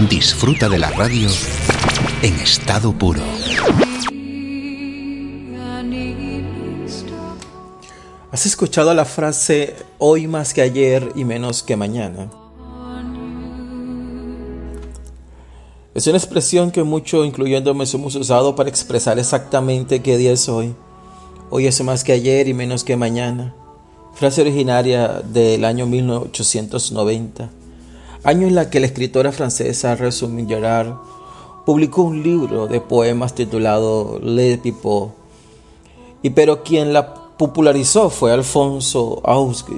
Disfruta de la radio en estado puro. ¿Has escuchado la frase hoy más que ayer y menos que mañana? Es una expresión que muchos, incluyéndome, hemos usado para expresar exactamente qué día es hoy. Hoy es más que ayer y menos que mañana. Frase originaria del año 1890, año en la que la escritora francesa Resumé Gerard publicó un libro de poemas titulado Le Pipo, y pero quien la popularizó fue Alfonso Auguste,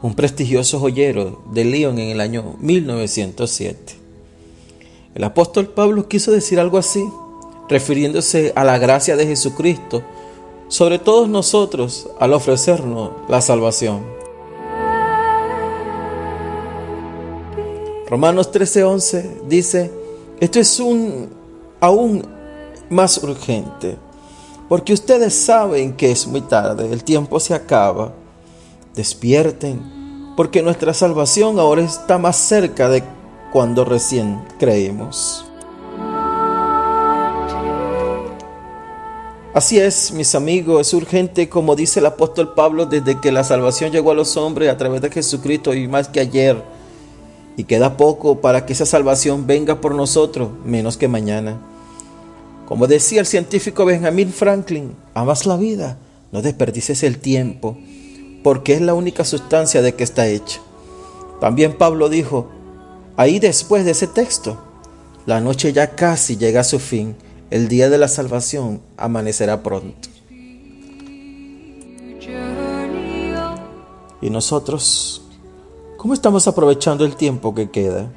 un prestigioso joyero de Lyon en el año 1907. El apóstol Pablo quiso decir algo así, refiriéndose a la gracia de Jesucristo sobre todos nosotros al ofrecernos la salvación. Romanos 13:11 dice, esto es un aún más urgente, porque ustedes saben que es muy tarde, el tiempo se acaba. Despierten, porque nuestra salvación ahora está más cerca de cuando recién creímos. Así es, mis amigos, es urgente, como dice el apóstol Pablo, desde que la salvación llegó a los hombres a través de Jesucristo y más que ayer. Y queda poco para que esa salvación venga por nosotros, menos que mañana. Como decía el científico Benjamin Franklin, amas la vida, no desperdices el tiempo, porque es la única sustancia de que está hecha. También Pablo dijo, ahí después de ese texto, la noche ya casi llega a su fin el día de la salvación amanecerá pronto. ¿Y nosotros? ¿Cómo estamos aprovechando el tiempo que queda?